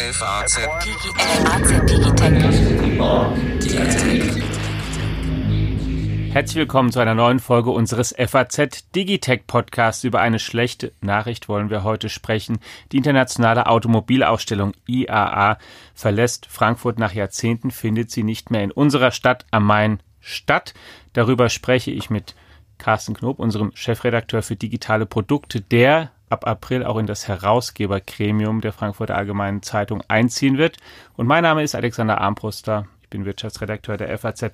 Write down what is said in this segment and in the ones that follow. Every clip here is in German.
FAZ Herzlich willkommen zu einer neuen Folge unseres FAZ Digitech Podcasts. Über eine schlechte Nachricht wollen wir heute sprechen. Die internationale Automobilausstellung IAA verlässt Frankfurt nach Jahrzehnten, findet sie nicht mehr in unserer Stadt am Main statt. Darüber spreche ich mit Carsten Knob, unserem Chefredakteur für digitale Produkte, der ab April auch in das Herausgebergremium der Frankfurter Allgemeinen Zeitung einziehen wird. Und mein Name ist Alexander Armbruster. Ich bin Wirtschaftsredakteur der FAZ.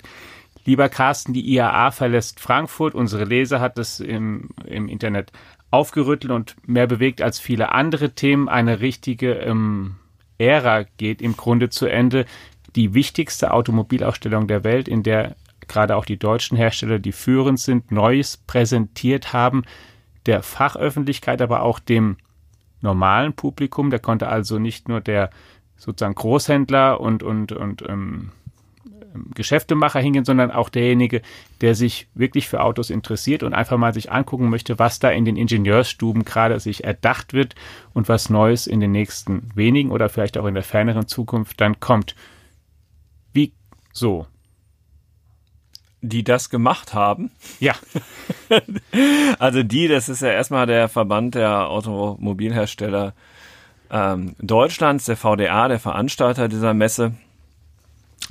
Lieber Carsten, die IAA verlässt Frankfurt. Unsere Leser hat es im, im Internet aufgerüttelt und mehr bewegt als viele andere Themen. Eine richtige ähm, Ära geht im Grunde zu Ende. Die wichtigste Automobilausstellung der Welt, in der gerade auch die deutschen Hersteller, die führend sind, Neues präsentiert haben, der Fachöffentlichkeit, aber auch dem normalen Publikum. Da konnte also nicht nur der sozusagen Großhändler und, und, und ähm, Geschäftemacher hingehen, sondern auch derjenige, der sich wirklich für Autos interessiert und einfach mal sich angucken möchte, was da in den Ingenieursstuben gerade sich erdacht wird und was Neues in den nächsten wenigen oder vielleicht auch in der ferneren Zukunft dann kommt. Wie so? Die das gemacht haben. Ja. also die, das ist ja erstmal der Verband der Automobilhersteller ähm, Deutschlands, der VDA, der Veranstalter dieser Messe,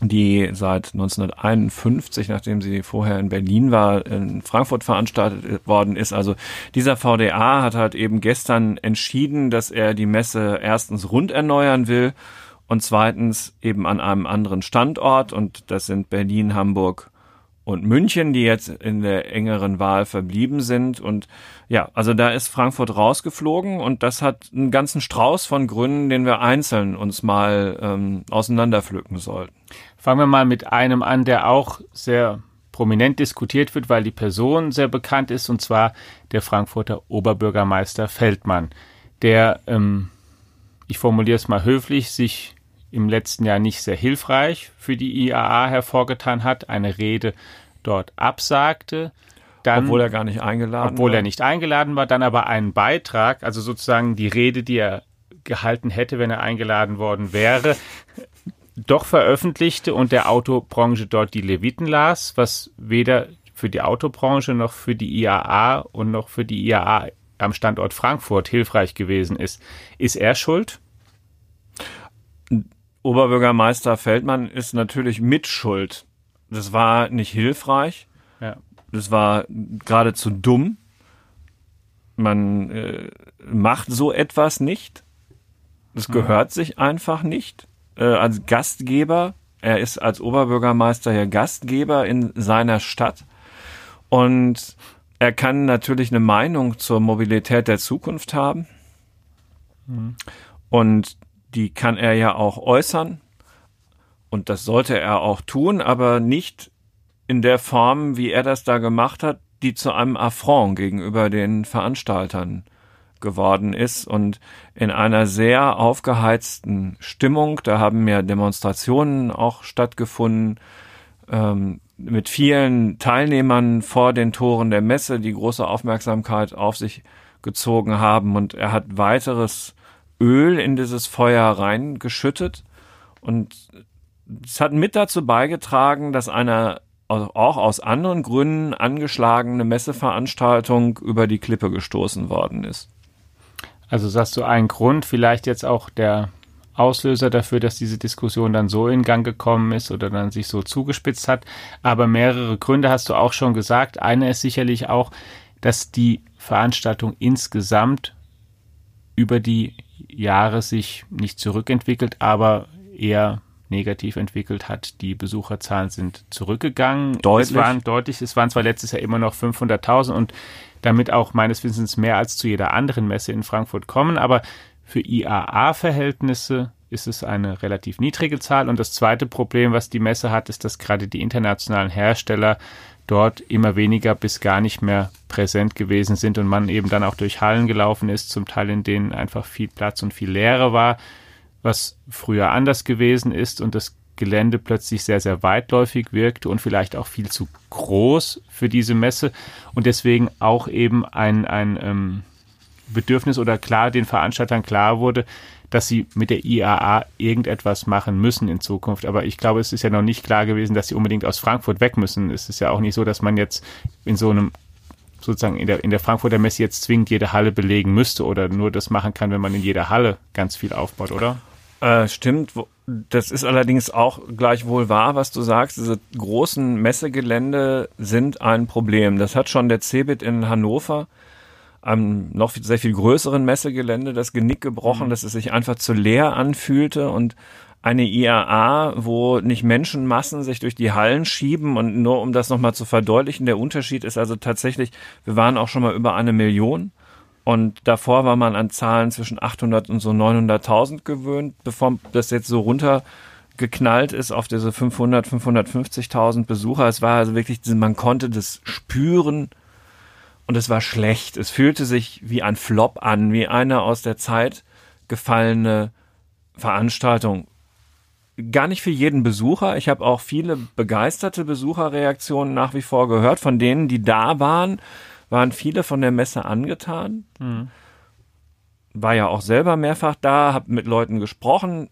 die seit 1951, nachdem sie vorher in Berlin war, in Frankfurt veranstaltet worden ist. Also dieser VDA hat halt eben gestern entschieden, dass er die Messe erstens rund erneuern will und zweitens eben an einem anderen Standort und das sind Berlin, Hamburg und München, die jetzt in der engeren Wahl verblieben sind. Und ja, also da ist Frankfurt rausgeflogen und das hat einen ganzen Strauß von Gründen, den wir einzeln uns mal ähm, auseinanderpflücken sollten. Fangen wir mal mit einem an, der auch sehr prominent diskutiert wird, weil die Person sehr bekannt ist, und zwar der Frankfurter Oberbürgermeister Feldmann, der, ähm, ich formuliere es mal höflich, sich im letzten Jahr nicht sehr hilfreich für die IAA hervorgetan hat, eine Rede dort absagte. Dann, obwohl er gar nicht eingeladen obwohl war. Obwohl er nicht eingeladen war, dann aber einen Beitrag, also sozusagen die Rede, die er gehalten hätte, wenn er eingeladen worden wäre, doch veröffentlichte und der Autobranche dort die Leviten las, was weder für die Autobranche noch für die IAA und noch für die IAA am Standort Frankfurt hilfreich gewesen ist. Ist er schuld? Oberbürgermeister Feldmann ist natürlich mitschuld. Das war nicht hilfreich. Ja. Das war geradezu dumm. Man äh, macht so etwas nicht. Das gehört ja. sich einfach nicht. Äh, als Gastgeber, er ist als Oberbürgermeister ja Gastgeber in seiner Stadt. Und er kann natürlich eine Meinung zur Mobilität der Zukunft haben. Mhm. Und die kann er ja auch äußern. Und das sollte er auch tun, aber nicht in der Form, wie er das da gemacht hat, die zu einem Affront gegenüber den Veranstaltern geworden ist und in einer sehr aufgeheizten Stimmung. Da haben ja Demonstrationen auch stattgefunden ähm, mit vielen Teilnehmern vor den Toren der Messe, die große Aufmerksamkeit auf sich gezogen haben und er hat weiteres Öl in dieses Feuer reingeschüttet und es hat mit dazu beigetragen, dass eine auch aus anderen Gründen angeschlagene Messeveranstaltung über die Klippe gestoßen worden ist. Also sagst du ein Grund, vielleicht jetzt auch der Auslöser dafür, dass diese Diskussion dann so in Gang gekommen ist oder dann sich so zugespitzt hat. Aber mehrere Gründe hast du auch schon gesagt. Eine ist sicherlich auch, dass die Veranstaltung insgesamt über die Jahre sich nicht zurückentwickelt, aber eher negativ entwickelt hat. Die Besucherzahlen sind zurückgegangen. Deutlich. Es waren deutlich, es waren zwar letztes Jahr immer noch 500.000 und damit auch meines Wissens mehr als zu jeder anderen Messe in Frankfurt kommen, aber für IAA-Verhältnisse ist es eine relativ niedrige Zahl. Und das zweite Problem, was die Messe hat, ist, dass gerade die internationalen Hersteller dort immer weniger bis gar nicht mehr präsent gewesen sind und man eben dann auch durch Hallen gelaufen ist, zum Teil in denen einfach viel Platz und viel Leere war, was früher anders gewesen ist und das Gelände plötzlich sehr, sehr weitläufig wirkte und vielleicht auch viel zu groß für diese Messe und deswegen auch eben ein, ein ähm, Bedürfnis oder klar den Veranstaltern klar wurde, dass sie mit der IAA irgendetwas machen müssen in Zukunft. Aber ich glaube, es ist ja noch nicht klar gewesen, dass sie unbedingt aus Frankfurt weg müssen. Es ist ja auch nicht so, dass man jetzt in so einem sozusagen in der, in der Frankfurter Messe jetzt zwingend jede Halle belegen müsste oder nur das machen kann, wenn man in jeder Halle ganz viel aufbaut, oder? Äh, stimmt. Das ist allerdings auch gleichwohl wahr, was du sagst. Diese großen Messegelände sind ein Problem. Das hat schon der CeBIT in Hannover einem noch sehr viel größeren Messegelände das Genick gebrochen, mhm. dass es sich einfach zu leer anfühlte und eine IAA, wo nicht Menschenmassen sich durch die Hallen schieben und nur um das nochmal zu verdeutlichen, der Unterschied ist also tatsächlich, wir waren auch schon mal über eine Million und davor war man an Zahlen zwischen 800 und so 900.000 gewöhnt, bevor das jetzt so runtergeknallt ist auf diese 500, 550.000 Besucher. Es war also wirklich, man konnte das spüren und es war schlecht. Es fühlte sich wie ein Flop an, wie eine aus der Zeit gefallene Veranstaltung gar nicht für jeden Besucher. Ich habe auch viele begeisterte Besucherreaktionen nach wie vor gehört. Von denen, die da waren, waren viele von der Messe angetan. Mhm. War ja auch selber mehrfach da, habe mit Leuten gesprochen.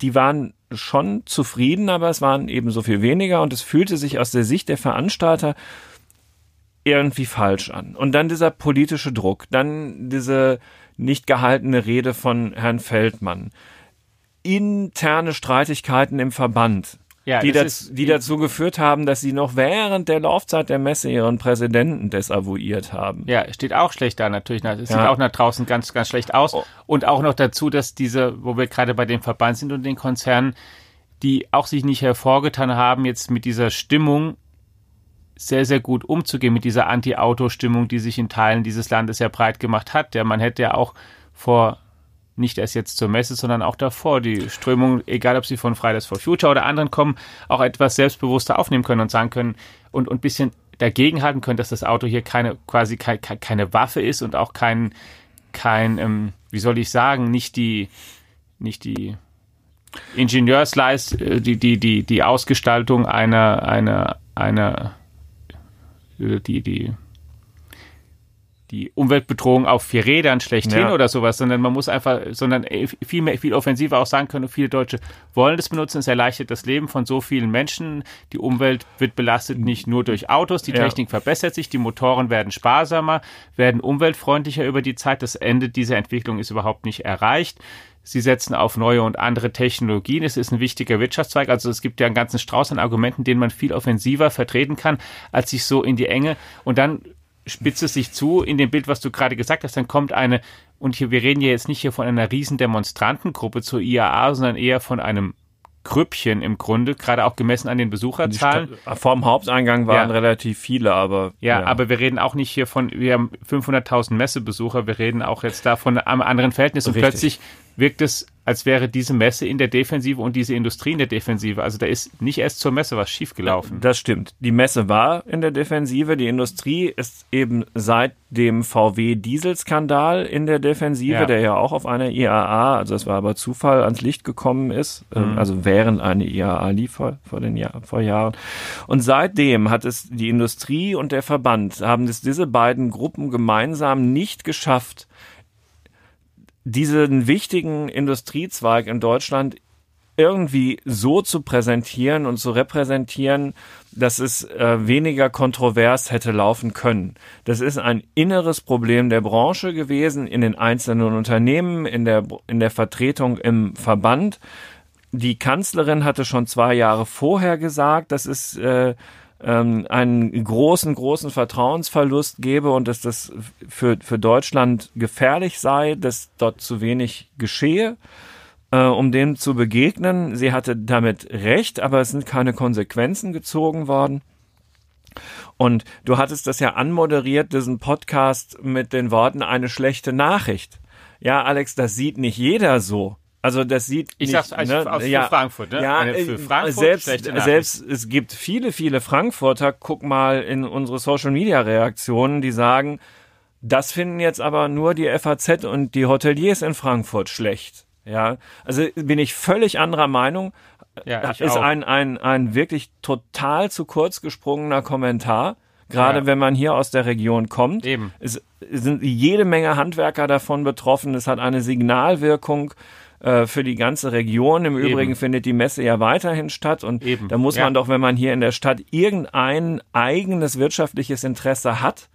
Die waren schon zufrieden, aber es waren eben so viel weniger und es fühlte sich aus der Sicht der Veranstalter irgendwie falsch an. Und dann dieser politische Druck, dann diese nicht gehaltene Rede von Herrn Feldmann interne Streitigkeiten im Verband, ja, die, das, die dazu geführt haben, dass sie noch während der Laufzeit der Messe ihren Präsidenten desavouiert haben. Ja, steht auch schlecht da natürlich. Es ja. sieht auch nach draußen ganz, ganz schlecht aus. Oh. Und auch noch dazu, dass diese, wo wir gerade bei dem Verband sind und den Konzernen, die auch sich nicht hervorgetan haben, jetzt mit dieser Stimmung sehr, sehr gut umzugehen, mit dieser Anti-Auto-Stimmung, die sich in Teilen dieses Landes ja breit gemacht hat. Ja, man hätte ja auch vor nicht erst jetzt zur Messe, sondern auch davor die Strömung, egal ob sie von Fridays for Future oder anderen kommen, auch etwas selbstbewusster aufnehmen können und sagen können und ein bisschen dagegenhalten können, dass das Auto hier keine quasi keine, keine Waffe ist und auch kein kein ähm, wie soll ich sagen nicht die nicht die Ingenieursleist äh, die die die die Ausgestaltung einer einer einer die die die Umweltbedrohung auf vier Rädern schlechthin ja. oder sowas, sondern man muss einfach, sondern viel mehr, viel offensiver auch sagen können, viele Deutsche wollen das benutzen, es erleichtert das Leben von so vielen Menschen, die Umwelt wird belastet nicht nur durch Autos, die ja. Technik verbessert sich, die Motoren werden sparsamer, werden umweltfreundlicher über die Zeit, das Ende dieser Entwicklung ist überhaupt nicht erreicht. Sie setzen auf neue und andere Technologien. Es ist ein wichtiger Wirtschaftszweig. Also es gibt ja einen ganzen Strauß an Argumenten, den man viel offensiver vertreten kann, als sich so in die Enge. Und dann spitzt es sich zu in dem Bild, was du gerade gesagt hast, dann kommt eine, und hier, wir reden ja jetzt nicht hier von einer riesen Demonstrantengruppe zur IAA, sondern eher von einem Grüppchen im Grunde, gerade auch gemessen an den Besucherzahlen. Vorm Haupteingang waren ja. relativ viele, aber. Ja, ja, aber wir reden auch nicht hier von, wir haben 500.000 Messebesucher, wir reden auch jetzt da von einem anderen Verhältnis. Und Richtig. plötzlich wirkt es, als wäre diese Messe in der Defensive und diese Industrie in der Defensive. Also da ist nicht erst zur Messe was schiefgelaufen. Das stimmt. Die Messe war in der Defensive. Die Industrie ist eben seit dem VW-Dieselskandal in der Defensive, ja. der ja auch auf einer IAA, also es war aber Zufall, ans Licht gekommen ist. Ähm, mhm. Also während eine IAA lief vor, vor, den Jahr, vor Jahren. Und seitdem hat es die Industrie und der Verband haben es diese beiden Gruppen gemeinsam nicht geschafft, diesen wichtigen Industriezweig in Deutschland irgendwie so zu präsentieren und zu repräsentieren, dass es äh, weniger kontrovers hätte laufen können. Das ist ein inneres Problem der Branche gewesen, in den einzelnen Unternehmen, in der, in der Vertretung im Verband. Die Kanzlerin hatte schon zwei Jahre vorher gesagt, dass es äh, ähm, einen großen, großen Vertrauensverlust gebe und dass das für, für Deutschland gefährlich sei, dass dort zu wenig geschehe, äh, um dem zu begegnen. Sie hatte damit recht, aber es sind keine Konsequenzen gezogen worden. Und du hattest das ja anmoderiert, diesen Podcast mit den Worten eine schlechte Nachricht. Ja, Alex, das sieht nicht jeder so. Also das sieht ich nicht, sag's also ne, aus ja, Frankfurt, ne? Ja, Eine für äh, Frankfurt selbst, selbst es gibt viele, viele Frankfurter, guck mal in unsere Social Media Reaktionen, die sagen, das finden jetzt aber nur die FAZ und die Hoteliers in Frankfurt schlecht. Ja, also bin ich völlig anderer Meinung. Ja, ist auch. ein, ein, ein wirklich total zu kurz gesprungener Kommentar gerade ja. wenn man hier aus der Region kommt. Eben. Es sind jede Menge Handwerker davon betroffen. Es hat eine Signalwirkung äh, für die ganze Region. Im Eben. Übrigen findet die Messe ja weiterhin statt und Eben. da muss ja. man doch, wenn man hier in der Stadt irgendein eigenes wirtschaftliches Interesse hat,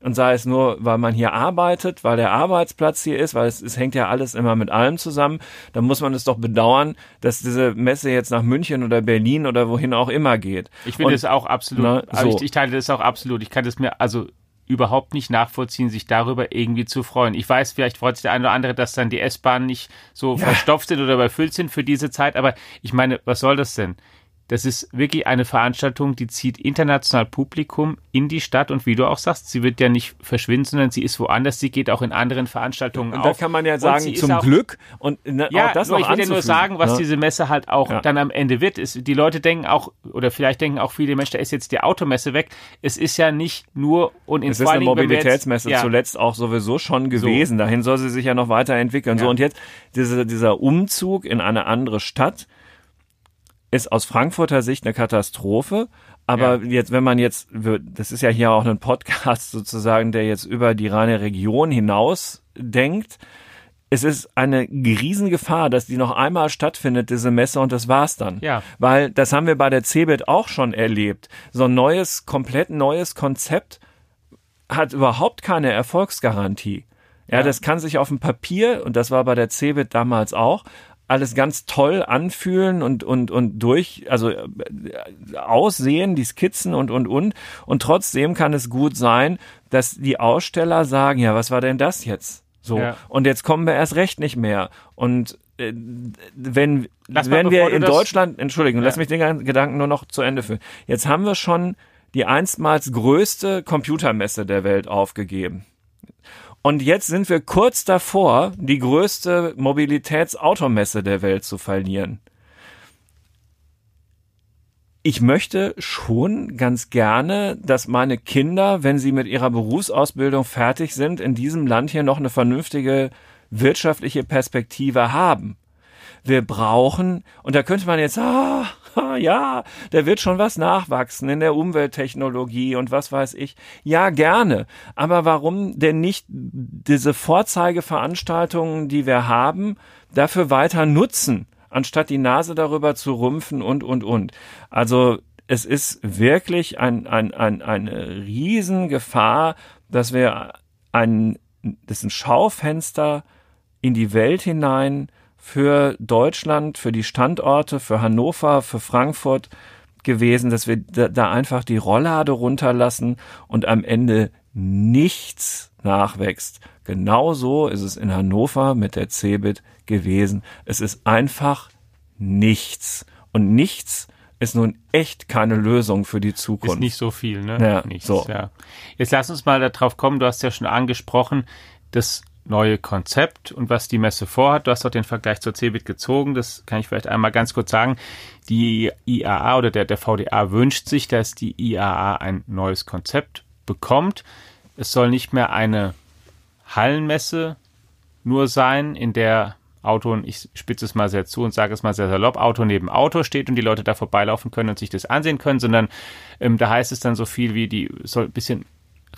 und sei es nur, weil man hier arbeitet, weil der Arbeitsplatz hier ist, weil es, es hängt ja alles immer mit allem zusammen, dann muss man es doch bedauern, dass diese Messe jetzt nach München oder Berlin oder wohin auch immer geht. Ich finde es auch absolut, also so. ich, ich teile das auch absolut. Ich kann das mir, also überhaupt nicht nachvollziehen, sich darüber irgendwie zu freuen. Ich weiß, vielleicht freut sich der eine oder andere, dass dann die S-Bahnen nicht so ja. verstopft sind oder überfüllt sind für diese Zeit, aber ich meine, was soll das denn? Das ist wirklich eine Veranstaltung, die zieht international Publikum in die Stadt und wie du auch sagst, sie wird ja nicht verschwinden, sondern sie ist woanders, sie geht auch in anderen Veranstaltungen und auf. Da kann man ja sagen, zum auch, Glück und ne, ja, auch das nur, noch ich will ja nur sagen, was ja. diese Messe halt auch ja. dann am Ende wird. Ist, die Leute denken auch, oder vielleicht denken auch viele Menschen, da ist jetzt die Automesse weg. Es ist ja nicht nur und in Es ist eine Mobilitätsmesse jetzt, zuletzt auch sowieso schon gewesen. So. Dahin soll sie sich ja noch weiterentwickeln. So und jetzt diese, dieser Umzug in eine andere Stadt ist aus Frankfurter Sicht eine Katastrophe. Aber ja. jetzt, wenn man jetzt, das ist ja hier auch ein Podcast sozusagen, der jetzt über die reine Region hinaus denkt. Es ist eine Riesengefahr, dass die noch einmal stattfindet, diese Messe, und das war's dann. Ja. Weil das haben wir bei der CeBIT auch schon erlebt. So ein neues, komplett neues Konzept hat überhaupt keine Erfolgsgarantie. Ja, ja, das kann sich auf dem Papier, und das war bei der CeBIT damals auch, alles ganz toll anfühlen und und und durch also äh, aussehen die Skizzen und und und und trotzdem kann es gut sein, dass die Aussteller sagen, ja, was war denn das jetzt? So ja. und jetzt kommen wir erst recht nicht mehr und äh, wenn lass wenn mal, wir in Deutschland, Entschuldigung, ja. lass mich den Gedanken nur noch zu Ende führen. Jetzt haben wir schon die einstmals größte Computermesse der Welt aufgegeben. Und jetzt sind wir kurz davor, die größte Mobilitätsautomesse der Welt zu verlieren. Ich möchte schon ganz gerne, dass meine Kinder, wenn sie mit ihrer Berufsausbildung fertig sind, in diesem Land hier noch eine vernünftige wirtschaftliche Perspektive haben. Wir brauchen, und da könnte man jetzt, ah, ja, da wird schon was nachwachsen in der Umwelttechnologie und was weiß ich. Ja, gerne. Aber warum denn nicht diese Vorzeigeveranstaltungen, die wir haben, dafür weiter nutzen, anstatt die Nase darüber zu rümpfen und, und, und. Also, es ist wirklich ein, ein, ein, eine Riesengefahr, dass wir ein, das ist ein Schaufenster in die Welt hinein, für Deutschland, für die Standorte, für Hannover, für Frankfurt gewesen, dass wir da, einfach die Rolllade runterlassen und am Ende nichts nachwächst. Genauso ist es in Hannover mit der Cebit gewesen. Es ist einfach nichts. Und nichts ist nun echt keine Lösung für die Zukunft. Ist nicht so viel, ne? Ja, Nichts, so. ja. Jetzt lass uns mal darauf kommen, du hast ja schon angesprochen, dass neue Konzept und was die Messe vorhat. Du hast doch den Vergleich zur CeBIT gezogen. Das kann ich vielleicht einmal ganz kurz sagen. Die IAA oder der, der VDA wünscht sich, dass die IAA ein neues Konzept bekommt. Es soll nicht mehr eine Hallenmesse nur sein, in der Auto, und ich spitze es mal sehr zu und sage es mal sehr salopp, Auto neben Auto steht und die Leute da vorbeilaufen können und sich das ansehen können, sondern ähm, da heißt es dann so viel wie, die soll ein bisschen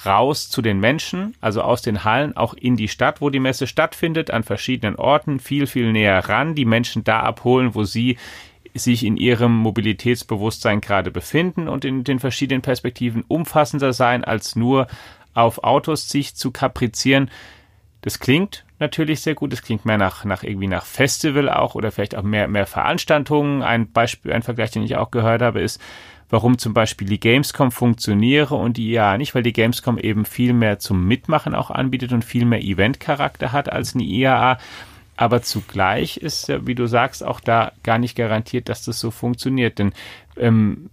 raus zu den Menschen, also aus den Hallen auch in die Stadt, wo die Messe stattfindet, an verschiedenen Orten, viel, viel näher ran, die Menschen da abholen, wo sie sich in ihrem Mobilitätsbewusstsein gerade befinden und in den verschiedenen Perspektiven umfassender sein, als nur auf Autos sich zu kaprizieren. Das klingt natürlich sehr gut. Das klingt mehr nach, nach irgendwie nach Festival auch oder vielleicht auch mehr, mehr Veranstaltungen. Ein Beispiel, ein Vergleich, den ich auch gehört habe, ist, warum zum Beispiel die Gamescom funktioniere und die IAA nicht, weil die Gamescom eben viel mehr zum Mitmachen auch anbietet und viel mehr Eventcharakter hat als eine IAA. Aber zugleich ist, wie du sagst, auch da gar nicht garantiert, dass das so funktioniert. Denn ähm,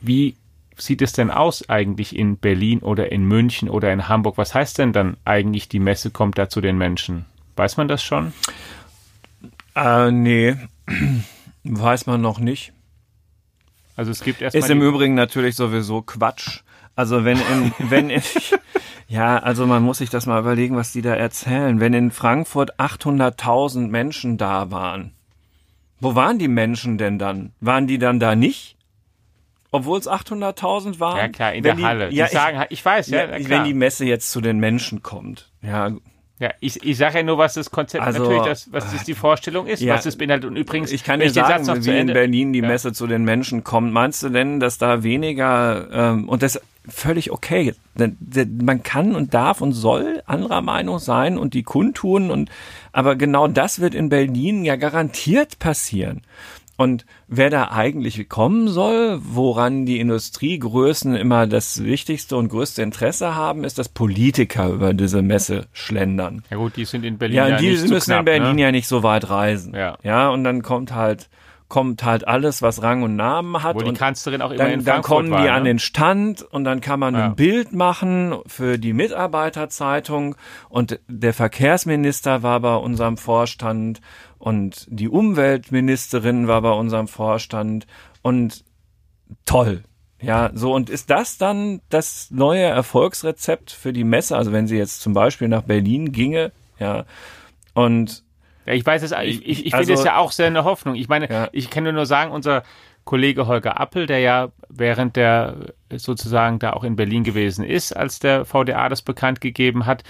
wie sieht es denn aus eigentlich in Berlin oder in München oder in Hamburg? Was heißt denn dann eigentlich, die Messe kommt da zu den Menschen? Weiß man das schon? Äh, nee, weiß man noch nicht. Also es gibt erstmal. Ist im Übrigen natürlich sowieso Quatsch. Also wenn in, wenn in, ja, also man muss sich das mal überlegen, was die da erzählen. Wenn in Frankfurt 800.000 Menschen da waren, wo waren die Menschen denn dann? Waren die dann da nicht? obwohl es 800.000 waren. Ja klar, in der die, Halle. Ja, die sagen, ich, ich weiß, ja, ja wenn die Messe jetzt zu den Menschen kommt. Ja, ja, ich, ich sage ja nur, was das Konzept also, natürlich, das, was das die Vorstellung ist, ja, was das beinhaltet. Und übrigens, ich kann dir sagen, wie in Berlin die ja. Messe zu den Menschen kommt. Meinst du denn, dass da weniger ähm, und das völlig okay. Man kann und darf und soll anderer Meinung sein und die kundtun und aber genau das wird in Berlin ja garantiert passieren. Und wer da eigentlich kommen soll, woran die Industriegrößen immer das wichtigste und größte Interesse haben, ist, dass Politiker über diese Messe schlendern. Ja gut, die sind in Berlin ja, ja die nicht müssen so knapp, in Berlin ne? ja nicht so weit reisen. Ja. ja, und dann kommt halt kommt halt alles, was Rang und Namen hat. Wo die Kanzlerin auch immer dann, in dann Frankfurt kommen war, die ne? an den Stand und dann kann man Ja. ein Bild machen für die Mitarbeiterzeitung und der Verkehrsminister war bei unserem Vorstand und die Umweltministerin war bei unserem Vorstand und toll. Ja, so und ist das dann das neue Erfolgsrezept für die Messe? Also wenn sie jetzt zum Beispiel nach Berlin ginge, ja, und Ja, ich weiß es, ich, ich, ich Also- finde es ja auch sehr eine Hoffnung. Ich meine, Ja. ich kann nur sagen, unser Kollege Holger Appel, der ja während der sozusagen da auch in Berlin gewesen ist, als der VDA das bekannt gegeben hat,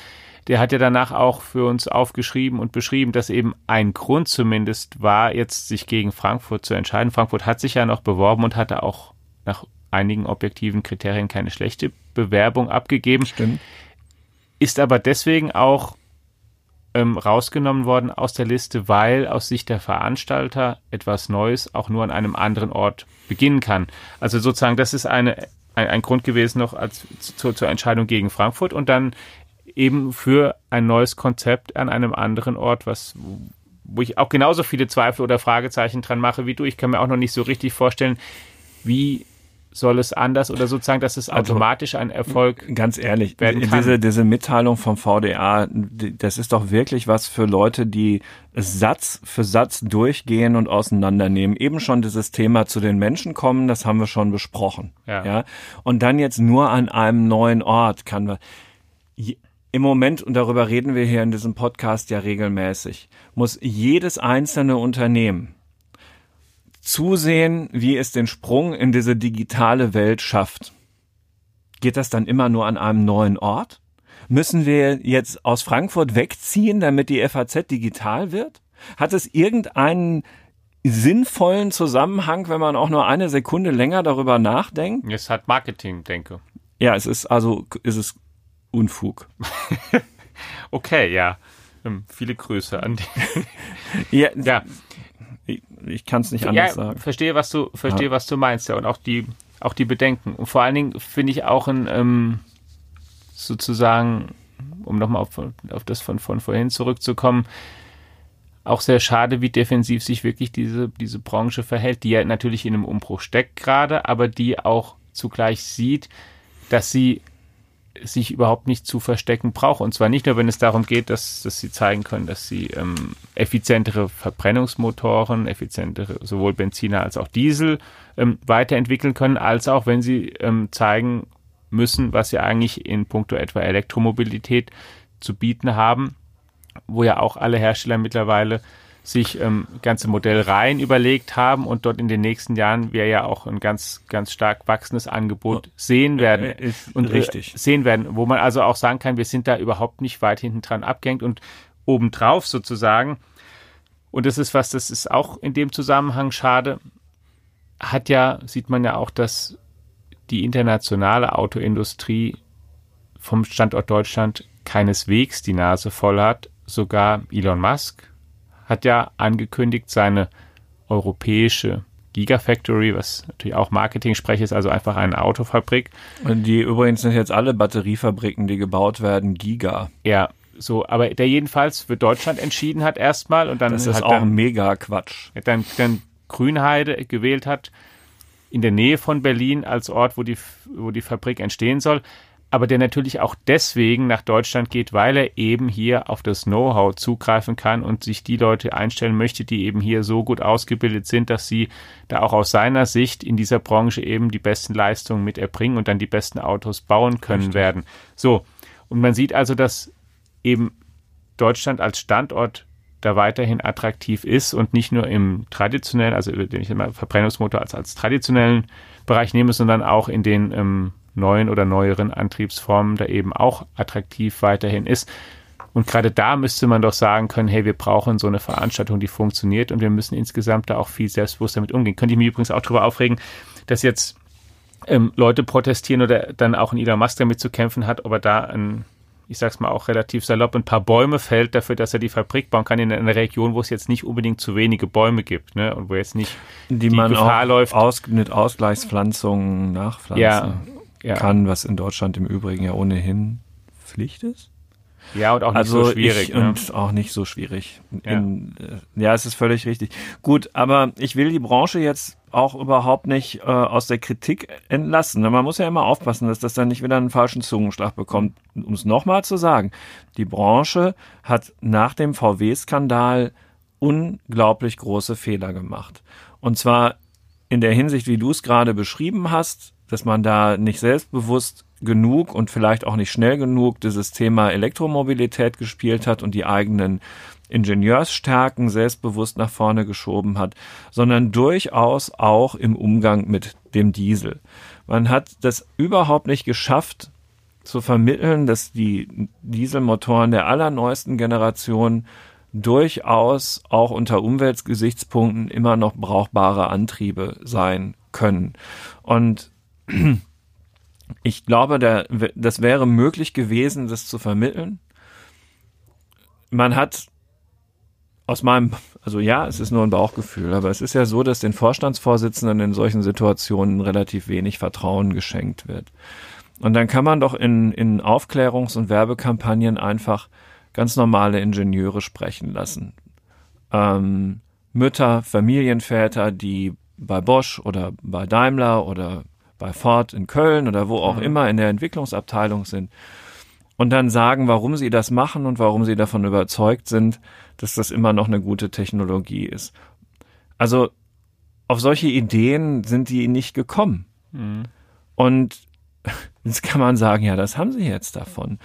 der hat ja danach auch für uns aufgeschrieben und beschrieben, dass eben ein Grund zumindest war, jetzt sich gegen Frankfurt zu entscheiden. Frankfurt hat sich ja noch beworben und hatte auch nach einigen objektiven Kriterien keine schlechte Bewerbung abgegeben stimmt. ist aber deswegen auch ähm, rausgenommen worden aus der Liste, weil aus Sicht der Veranstalter etwas Neues auch nur an einem anderen Ort beginnen kann. Also sozusagen, das ist eine, ein, ein Grund gewesen noch als, zu, zur Entscheidung gegen Frankfurt und dann eben für ein neues Konzept an einem anderen Ort, was wo ich auch genauso viele Zweifel oder Fragezeichen dran mache wie du. Ich kann mir auch noch nicht so richtig vorstellen, wie soll es anders oder sozusagen, dass es Also- automatisch ein Erfolg Ganz ehrlich, werden kann. diese, diese Mitteilung vom VDA, das ist doch wirklich was für Leute, die Satz für Satz durchgehen und auseinandernehmen. Eben schon dieses Thema zu den Menschen kommen, das haben wir schon besprochen. Ja. ja? Und dann jetzt nur an einem neuen Ort kann wir. Im Moment, und darüber reden wir hier in diesem Podcast ja regelmäßig, muss jedes einzelne Unternehmen zusehen, wie es den Sprung in diese digitale Welt schafft. Geht das dann immer nur an einem neuen Ort? Müssen wir jetzt aus Frankfurt wegziehen, damit die FAZ digital wird? Hat es irgendeinen sinnvollen Zusammenhang, wenn man auch nur eine Sekunde länger darüber nachdenkt? Es hat Marketing, denke. Ja, es ist also, es ist Unfug. Okay, ja. Ähm, viele Grüße an die. Ja, Ja, ich, ich kann es nicht ja anders sagen. verstehe, was du, verstehe, was du meinst, ja. Und auch die, auch die Bedenken. Und vor allen Dingen finde ich auch ein, ähm, sozusagen, um nochmal auf, auf das von, von vorhin zurückzukommen, auch sehr schade, wie defensiv sich wirklich diese, diese Branche verhält, die ja natürlich in einem Umbruch steckt gerade, aber die auch zugleich sieht, dass sie sich überhaupt nicht zu verstecken braucht. Und zwar nicht nur, wenn es darum geht, dass, dass sie zeigen können, dass sie ähm, effizientere Verbrennungsmotoren, effizientere sowohl Benziner als auch Diesel ähm, weiterentwickeln können, als auch wenn sie ähm, zeigen müssen, was sie eigentlich in puncto etwa Elektromobilität zu bieten haben, wo ja auch alle Hersteller mittlerweile sich ähm, ganze Modellreihen überlegt haben und dort in den nächsten Jahren wir ja auch ein ganz, ganz stark wachsendes Angebot sehen werden. Ist und äh, richtig. sehen werden, wo man also auch sagen kann, wir sind da überhaupt nicht weit hinten dran abgehängt und obendrauf sozusagen, und das ist was, das ist auch in dem Zusammenhang schade, hat ja, sieht man ja auch, dass die internationale Autoindustrie vom Standort Deutschland keineswegs die Nase voll hat. Sogar Elon Musk hat ja angekündigt, seine europäische Gigafactory, was natürlich auch Marketing-Sprech ist, also einfach eine Autofabrik, Und die übrigens sind jetzt alle Batteriefabriken, die gebaut werden, Giga. ja, so, aber der jedenfalls für Deutschland entschieden hat erstmal und dann Das ist auch dann, mega Quatsch. dann, dann Grünheide gewählt hat, in der Nähe von Berlin als Ort, wo die, wo die Fabrik entstehen soll, aber der natürlich auch deswegen nach Deutschland geht, weil er eben hier auf das Know-how zugreifen kann und sich die Leute einstellen möchte, die eben hier so gut ausgebildet sind, dass sie da auch aus seiner Sicht in dieser Branche eben die besten Leistungen mit erbringen und dann die besten Autos bauen können Richtig. werden. So. Und man sieht also, dass eben Deutschland als Standort da weiterhin attraktiv ist und nicht nur im traditionellen, also den ich immer Verbrennungsmotor als, als traditionellen Bereich nehme, sondern auch in den ähm, neuen oder neueren Antriebsformen da eben auch attraktiv weiterhin ist. Und gerade da müsste man doch sagen können, hey, wir brauchen so eine Veranstaltung, die funktioniert und wir müssen insgesamt da auch viel selbstbewusst damit umgehen. Könnte ich mich übrigens auch darüber aufregen, dass jetzt ähm, Leute protestieren oder dann auch ein Elon Musk damit zu kämpfen hat, ob er da ein ich sag's mal auch relativ salopp, ein paar Bäume fällt dafür, dass er die Fabrik bauen kann in einer Region, wo es jetzt nicht unbedingt zu wenige Bäume gibt, ne? Und wo jetzt nicht die, die man Gefahr läuft. Aus, mit Ausgleichspflanzungen nachpflanzen ja, ja. kann, was in Deutschland im Übrigen ja ohnehin Pflicht ist. Ja, und auch nicht also so schwierig. Ich, ne? Und auch nicht so schwierig. In, ja. Äh, ja, es ist völlig richtig. Gut, aber ich will die Branche jetzt auch überhaupt nicht äh, aus der Kritik entlassen. Man muss ja immer aufpassen, dass das dann nicht wieder einen falschen Zungenschlag bekommt. Um es nochmal zu sagen, die Branche hat nach dem VW-Skandal unglaublich große Fehler gemacht. Und zwar in der Hinsicht, wie du es gerade beschrieben hast, dass man da nicht selbstbewusst genug und vielleicht auch nicht schnell genug dieses Thema Elektromobilität gespielt hat und die eigenen Ingenieursstärken selbstbewusst nach vorne geschoben hat, sondern durchaus auch im Umgang mit dem Diesel. Man hat das überhaupt nicht geschafft zu vermitteln, dass die Dieselmotoren der allerneuesten Generation durchaus auch unter Umweltgesichtspunkten immer noch brauchbare Antriebe sein können. Und ich glaube, der, das wäre möglich gewesen, das zu vermitteln. Man hat aus meinem, also ja, es ist nur ein Bauchgefühl, aber es ist ja so, dass den Vorstandsvorsitzenden in solchen Situationen relativ wenig Vertrauen geschenkt wird. Und dann kann man doch in, in Aufklärungs- und Werbekampagnen einfach ganz normale Ingenieure sprechen lassen. Ähm, Mütter, Familienväter, die bei Bosch oder bei Daimler oder bei Ford in Köln oder wo auch mhm. immer in der Entwicklungsabteilung sind und dann sagen, warum sie das machen und warum sie davon überzeugt sind, dass das immer noch eine gute Technologie ist. Also auf solche Ideen sind die nicht gekommen. Mhm. Und jetzt kann man sagen, ja, das haben sie jetzt davon.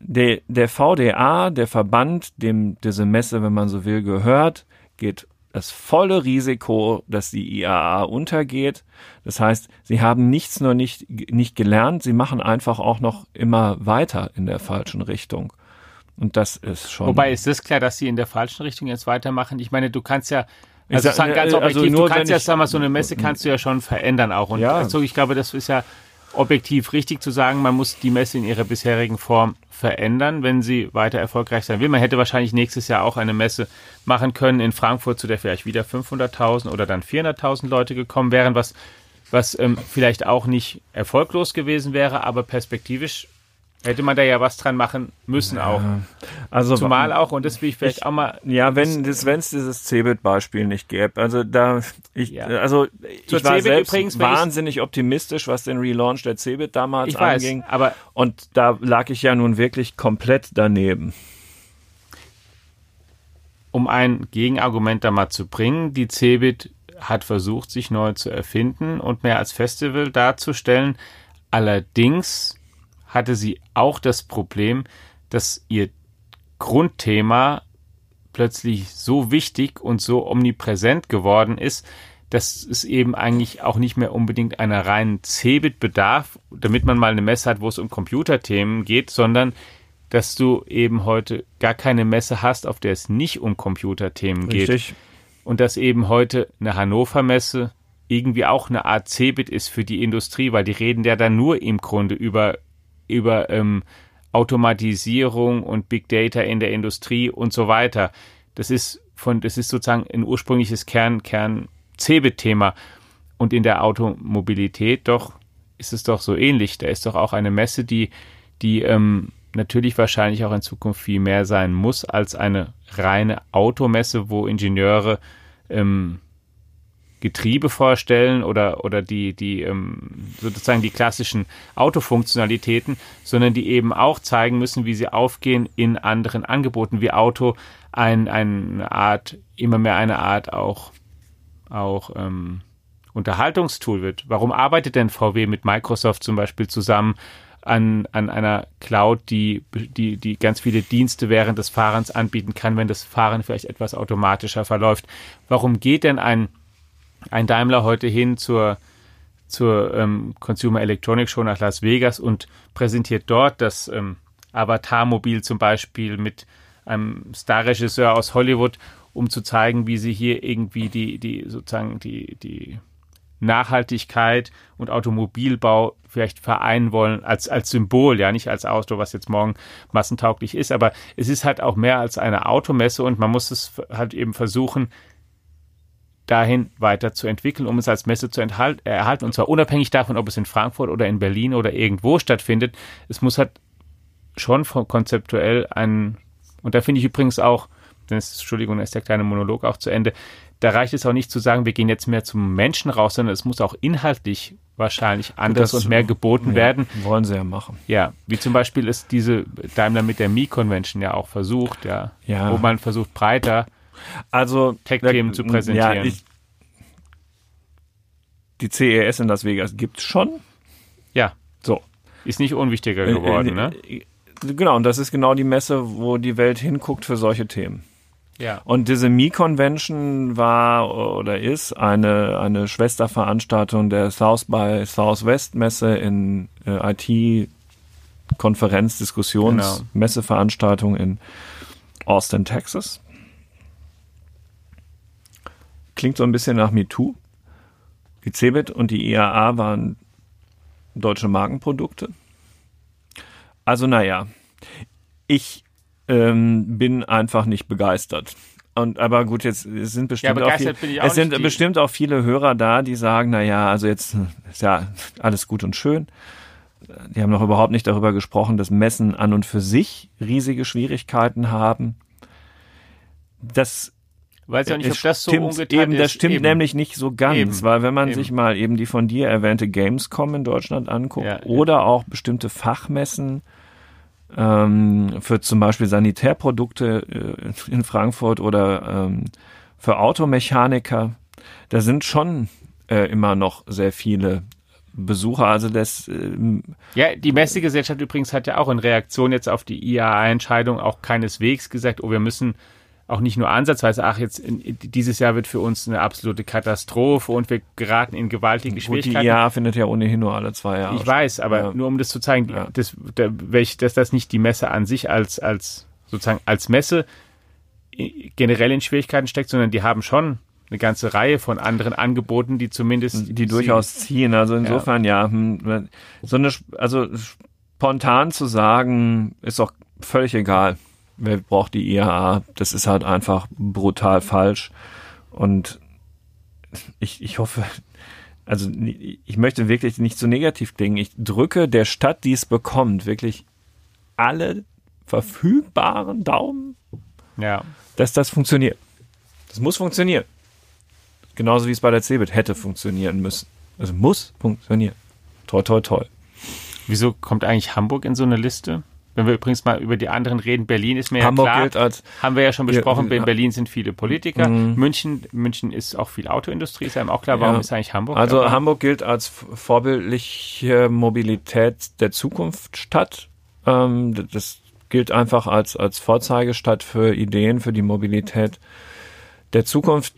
Der, der VDA, der Verband, dem diese Messe, wenn man so will, gehört, geht das volle Risiko, dass die IAA untergeht. Das heißt, sie haben nichts nur nicht, nicht gelernt, sie machen einfach auch noch immer weiter in der falschen Richtung. Und das ist schon. Wobei ist es klar, dass sie in der falschen Richtung jetzt weitermachen? Ich meine, du kannst ja, also sag, sagen ganz also objektiv, also nur, du kannst ja, sag mal, so eine Messe kannst du ja schon verändern auch. Und ja. also ich glaube, das ist ja objektiv richtig zu sagen, man muss die Messe in ihrer bisherigen Form verändern, wenn sie weiter erfolgreich sein will. Man hätte wahrscheinlich nächstes Jahr auch eine Messe machen können in Frankfurt, zu der vielleicht wieder 500.000 oder dann 400.000 Leute gekommen wären, was, was ähm, vielleicht auch nicht erfolglos gewesen wäre, aber perspektivisch Hätte man da ja was dran machen müssen auch. Also Zumal auch, und das will ich vielleicht ich, auch mal. Ja, wenn es dieses Cebit-Beispiel nicht gäbe. Also da, ich, ja. also Zur ich war Cebit selbst übrigens, wahnsinnig optimistisch, was den Relaunch der Cebit damals ich anging. Weiß, aber und da lag ich ja nun wirklich komplett daneben. Um ein Gegenargument da mal zu bringen, die Cebit hat versucht, sich neu zu erfinden und mehr als Festival darzustellen. Allerdings hatte sie auch das Problem, dass ihr Grundthema plötzlich so wichtig und so omnipräsent geworden ist, dass es eben eigentlich auch nicht mehr unbedingt einer reinen Cebit bedarf, damit man mal eine Messe hat, wo es um Computerthemen geht, sondern dass du eben heute gar keine Messe hast, auf der es nicht um Computerthemen Richtig. geht. Und dass eben heute eine Hannover Messe irgendwie auch eine Art Cebit ist für die Industrie, weil die reden ja dann nur im Grunde über über ähm, Automatisierung und Big Data in der Industrie und so weiter. Das ist von, das ist sozusagen ein ursprüngliches Kern, Kern Cebit-Thema. Und in der Automobilität doch ist es doch so ähnlich. Da ist doch auch eine Messe, die, die ähm, natürlich wahrscheinlich auch in Zukunft viel mehr sein muss als eine reine Automesse, wo Ingenieure ähm, Getriebe vorstellen oder, oder die, die ähm, sozusagen die klassischen Autofunktionalitäten, sondern die eben auch zeigen müssen, wie sie aufgehen in anderen Angeboten, wie Auto ein, eine Art, immer mehr eine Art auch, auch ähm, Unterhaltungstool wird. Warum arbeitet denn VW mit Microsoft zum Beispiel zusammen? an, an einer Cloud, die, die, die ganz viele Dienste während des Fahrens anbieten kann, wenn das Fahren vielleicht etwas automatischer verläuft. Warum geht denn ein, ein Daimler heute hin zur, zur ähm, Consumer Electronics Show nach Las Vegas und präsentiert dort das ähm, Avatar-Mobil zum Beispiel mit einem Starregisseur aus Hollywood, um zu zeigen, wie sie hier irgendwie die, die sozusagen die, die Nachhaltigkeit und Automobilbau vielleicht vereinen wollen als, als Symbol, ja, nicht als Auto, was jetzt morgen massentauglich ist, aber es ist halt auch mehr als eine Automesse und man muss es halt eben versuchen, dahin weiter zu entwickeln, um es als Messe zu erhalten. Und zwar unabhängig davon, ob es in Frankfurt oder in Berlin oder irgendwo stattfindet. Es muss halt schon konzeptuell ein, und da finde ich übrigens auch, denn es, Entschuldigung, ist der kleine Monolog auch zu Ende, da reicht es auch nicht zu sagen, wir gehen jetzt mehr zum Menschen raus, sondern es muss auch inhaltlich wahrscheinlich anders das, und mehr geboten ja, werden. Wollen sie ja machen. Ja, wie zum Beispiel ist diese Daimler mit der Mi-Convention ja auch versucht, ja, ja. wo man versucht, breiter also Tech-Themen zu präsentieren. Ja, ich, die CES in Las Vegas gibt es schon. Ja. So. Ist nicht unwichtiger geworden, äh, äh, ne? Genau, und das ist genau die Messe, wo die Welt hinguckt für solche Themen. Ja. Und diese Mi-Convention war oder ist eine, eine Schwesterveranstaltung der South by Southwest Messe in äh, IT Konferenz, Diskussions, genau. Messeveranstaltung in Austin, Texas. Klingt so ein bisschen nach MeToo. Die CeBIT und die IAA waren deutsche Markenprodukte. Also naja, ich ähm, bin einfach nicht begeistert. Und aber gut, jetzt sind bestimmt ja, auch, viel, auch es sind bestimmt auch viele Hörer da, die sagen, na ja, also jetzt ist ja alles gut und schön. Die haben noch überhaupt nicht darüber gesprochen, dass Messen an und für sich riesige Schwierigkeiten haben. Das Weiß ja nicht, ob das so stimmt eben, ist. Das stimmt eben. nämlich nicht so ganz, eben. weil wenn man eben. sich mal eben die von dir erwähnte Gamescom in Deutschland anguckt ja, oder ja. auch bestimmte Fachmessen, ähm, für zum Beispiel Sanitärprodukte äh, in Frankfurt oder ähm, für Automechaniker. Da sind schon äh, immer noch sehr viele Besucher. Also das. Ähm, ja, die Messegesellschaft übrigens hat ja auch in Reaktion jetzt auf die IAA-Entscheidung auch keineswegs gesagt, oh, wir müssen auch nicht nur ansatzweise, ach, jetzt in, dieses Jahr wird für uns eine absolute Katastrophe und wir geraten in gewaltige Schwierigkeiten. Die IA findet ja ohnehin nur alle zwei Jahre. Ich weiß, aber ja. nur um das zu zeigen, ja. dass, dass das nicht die Messe an sich als, als sozusagen als Messe generell in Schwierigkeiten steckt, sondern die haben schon eine ganze Reihe von anderen Angeboten, die zumindest die, die durchaus ziehen. Also insofern ja, ja hm, so eine also spontan zu sagen ist doch völlig egal wer braucht die IAA? Das ist halt einfach brutal falsch. Und ich, ich hoffe, also ich möchte wirklich nicht so negativ klingen. Ich drücke der Stadt, die es bekommt, wirklich alle verfügbaren Daumen, ja. dass das funktioniert. Das muss funktionieren. Genauso wie es bei der CeBIT hätte funktionieren müssen. Also muss funktionieren. Toll, toll, toll. Wieso kommt eigentlich Hamburg in so eine Liste? Wenn wir übrigens mal über die anderen reden, Berlin ist mir Hamburg ja klar, gilt als, haben wir ja schon besprochen, ja, in Berlin sind viele Politiker. Mhm. München, München ist auch viel Autoindustrie, ist einem auch klar, warum ja. ist eigentlich Hamburg? Also dabei? Hamburg gilt als vorbildliche Mobilität der Zukunftsstadt. Ähm, das gilt einfach als, als Vorzeigestadt für Ideen, für die Mobilität der Zukunft.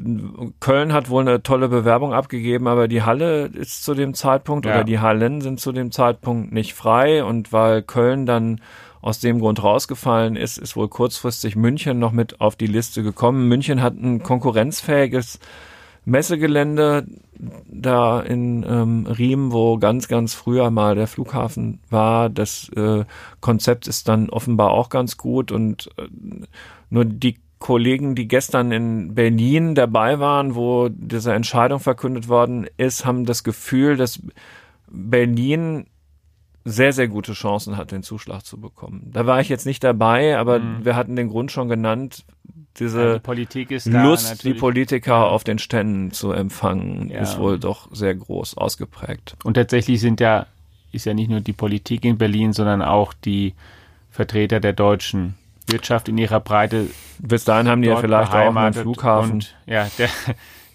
Köln hat wohl eine tolle Bewerbung abgegeben, aber die Halle ist zu dem Zeitpunkt ja. oder die Hallen sind zu dem Zeitpunkt nicht frei und weil Köln dann aus dem Grund rausgefallen ist, ist wohl kurzfristig München noch mit auf die Liste gekommen. München hat ein konkurrenzfähiges Messegelände da in ähm, Riem, wo ganz, ganz früher mal der Flughafen war. Das äh, Konzept ist dann offenbar auch ganz gut und äh, nur die Kollegen, die gestern in Berlin dabei waren, wo diese Entscheidung verkündet worden ist, haben das Gefühl, dass Berlin sehr, sehr gute Chancen hat, den Zuschlag zu bekommen. Da war ich jetzt nicht dabei, aber mhm. wir hatten den Grund schon genannt, diese ja, die Lust, die Politiker auf den Ständen zu empfangen, ja. ist wohl doch sehr groß ausgeprägt. Und tatsächlich sind ja, ist ja nicht nur die Politik in Berlin, sondern auch die Vertreter der deutschen Wirtschaft in ihrer Breite. Bis dahin haben die ja vielleicht auch einen Flughafen. Und, ja, der,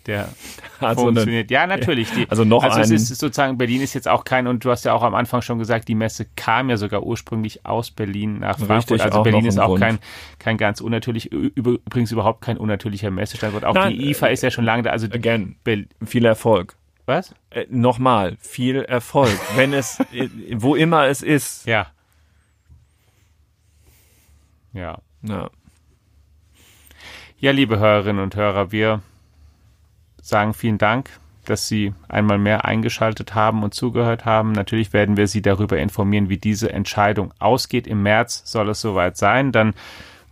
der also funktioniert. Eine, ja, natürlich. Die, also noch also es ist sozusagen, Berlin ist jetzt auch kein, und du hast ja auch am Anfang schon gesagt, die Messe kam ja sogar ursprünglich aus Berlin nach Frankfurt. Richtig, also Berlin ist auch Grund. kein, kein ganz unnatürlich, übrigens überhaupt kein unnatürlicher Messestandort. Auch Nein, die IFA ist ja schon lange da. Also again, viel Erfolg. Was? Äh, Nochmal, viel Erfolg. Wenn es, äh, wo immer es ist. Ja. Ja. Ja. Ja, liebe Hörerinnen und Hörer, wir sagen vielen Dank, dass Sie einmal mehr eingeschaltet haben und zugehört haben. Natürlich werden wir Sie darüber informieren, wie diese Entscheidung ausgeht. Im März soll es soweit sein. Dann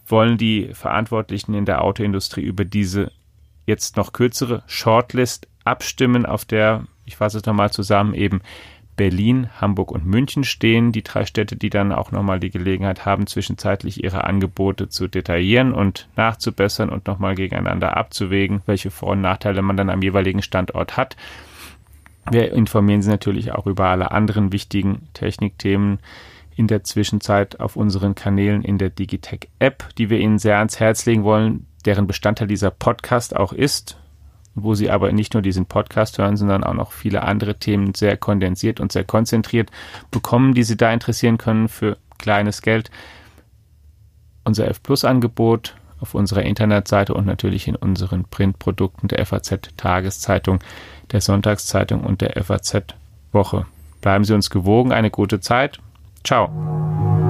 wollen die Verantwortlichen in der Autoindustrie über diese jetzt noch kürzere Shortlist abstimmen, auf der, ich fasse es nochmal zusammen, eben Berlin, Hamburg und München stehen. Die drei Städte, die dann auch nochmal die Gelegenheit haben, zwischenzeitlich ihre Angebote zu detaillieren und nachzubessern und nochmal gegeneinander abzuwägen, welche Vor- und Nachteile man dann am jeweiligen Standort hat. Wir informieren Sie natürlich auch über alle anderen wichtigen Technikthemen in der Zwischenzeit auf unseren Kanälen in der Digitech App, die wir Ihnen sehr ans Herz legen wollen, deren Bestandteil dieser Podcast auch ist wo Sie aber nicht nur diesen Podcast hören, sondern auch noch viele andere Themen sehr kondensiert und sehr konzentriert bekommen, die Sie da interessieren können für kleines Geld. Unser F Plus Angebot auf unserer Internetseite und natürlich in unseren Printprodukten der FAZ Tageszeitung, der Sonntagszeitung und der FAZ Woche. Bleiben Sie uns gewogen, eine gute Zeit. Ciao.